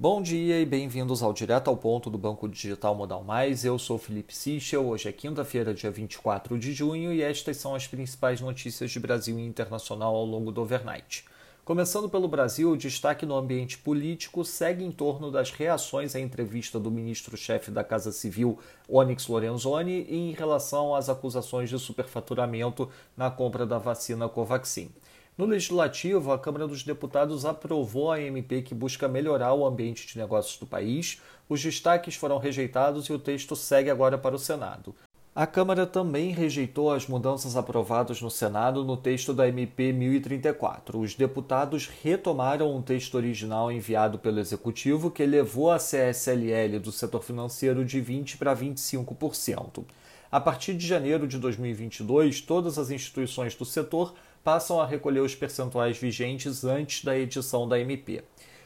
Bom dia e bem-vindos ao Direto ao Ponto do Banco Digital Modal Mais. Eu sou Felipe Sichel. Hoje é quinta-feira, dia 24 de junho, e estas são as principais notícias de Brasil e internacional ao longo do overnight. Começando pelo Brasil, o destaque no ambiente político segue em torno das reações à entrevista do ministro-chefe da Casa Civil, Onyx Lorenzoni, em relação às acusações de superfaturamento na compra da vacina Covaxin. No Legislativo, a Câmara dos Deputados aprovou a MP que busca melhorar o ambiente de negócios do país. Os destaques foram rejeitados e o texto segue agora para o Senado. A Câmara também rejeitou as mudanças aprovadas no Senado no texto da MP 1034. Os deputados retomaram um texto original enviado pelo Executivo que elevou a CSLL do setor financeiro de 20% para 25%. A partir de janeiro de 2022, todas as instituições do setor passam a recolher os percentuais vigentes antes da edição da MP.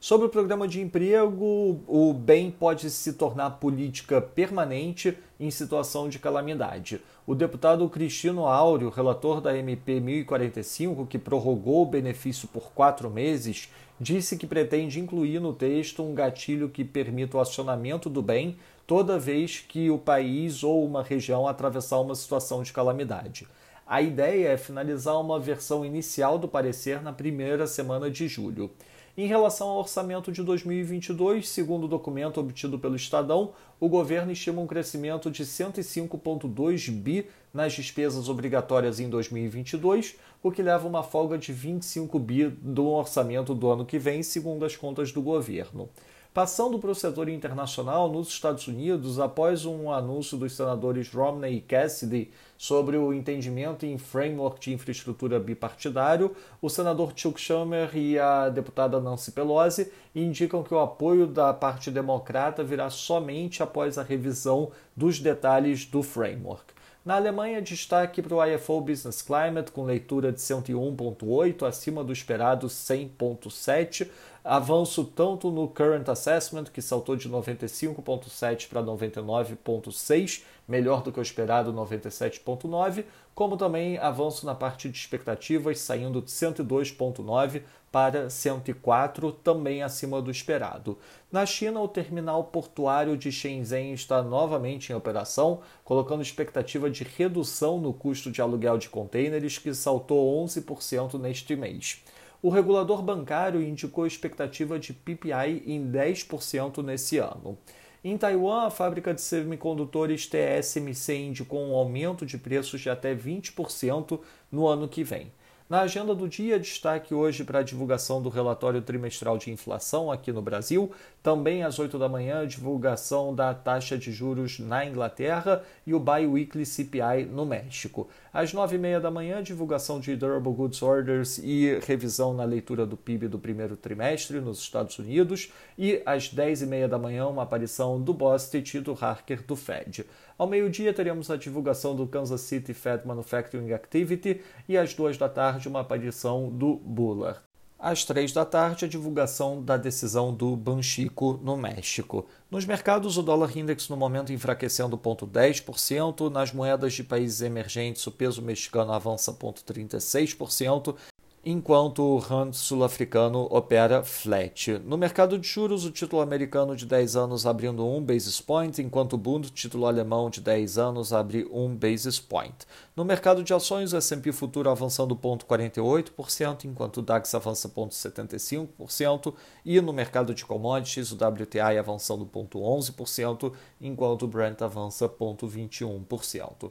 Sobre o programa de emprego, o bem pode se tornar política permanente em situação de calamidade. O deputado Cristino Áureo, relator da MP 1045, que prorrogou o benefício por quatro meses, disse que pretende incluir no texto um gatilho que permita o acionamento do bem toda vez que o país ou uma região atravessar uma situação de calamidade. A ideia é finalizar uma versão inicial do parecer na primeira semana de julho. Em relação ao orçamento de 2022, segundo o documento obtido pelo Estadão, o governo estima um crescimento de 105,2 bi nas despesas obrigatórias em 2022, o que leva uma folga de 25 bi do orçamento do ano que vem, segundo as contas do governo. Passando para o setor internacional, nos Estados Unidos, após um anúncio dos senadores Romney e Cassidy sobre o entendimento em framework de infraestrutura bipartidário, o senador Chuck Schumer e a deputada Nancy Pelosi indicam que o apoio da parte democrata virá somente após a revisão dos detalhes do framework. Na Alemanha, destaque para o IFO Business Climate, com leitura de 101,8, acima do esperado 100,7. Avanço tanto no Current Assessment, que saltou de 95,7 para 99,6, melhor do que o esperado 97,9, como também avanço na parte de expectativas, saindo de 102,9 para 104, também acima do esperado. Na China, o terminal portuário de Shenzhen está novamente em operação, colocando expectativa de redução no custo de aluguel de contêineres, que saltou 11% neste mês. O regulador bancário indicou expectativa de PPI em 10% nesse ano. Em Taiwan, a fábrica de semicondutores TSMC indicou um aumento de preços de até 20% no ano que vem. Na agenda do dia, destaque hoje para a divulgação do relatório trimestral de inflação aqui no Brasil, também às 8 da manhã, divulgação da taxa de juros na Inglaterra e o Bi-Weekly CPI no México. Às 9 e meia da manhã, divulgação de Durable Goods Orders e revisão na leitura do PIB do primeiro trimestre nos Estados Unidos. E às 10 e meia da manhã, uma aparição do Bostic e do Harker do Fed. Ao meio-dia, teremos a divulgação do Kansas City Fed Manufacturing Activity e às duas da tarde, uma aparição do Bullard. Às três da tarde, a divulgação da decisão do Banxico no México. Nos mercados, o dólar index no momento enfraquecendo 0,10%. Nas moedas de países emergentes, o peso mexicano avança 0,36% enquanto o rand sul-africano opera flat. No mercado de juros, o título americano de 10 anos abrindo 1 basis point, enquanto o Bund, título alemão de 10 anos, abre 1 basis point. No mercado de ações, o S&P futuro avançando 0,48%, enquanto o DAX avança 0,75%, e no mercado de commodities, o WTI avançando 0,11%, enquanto o Brent avança 0,21%.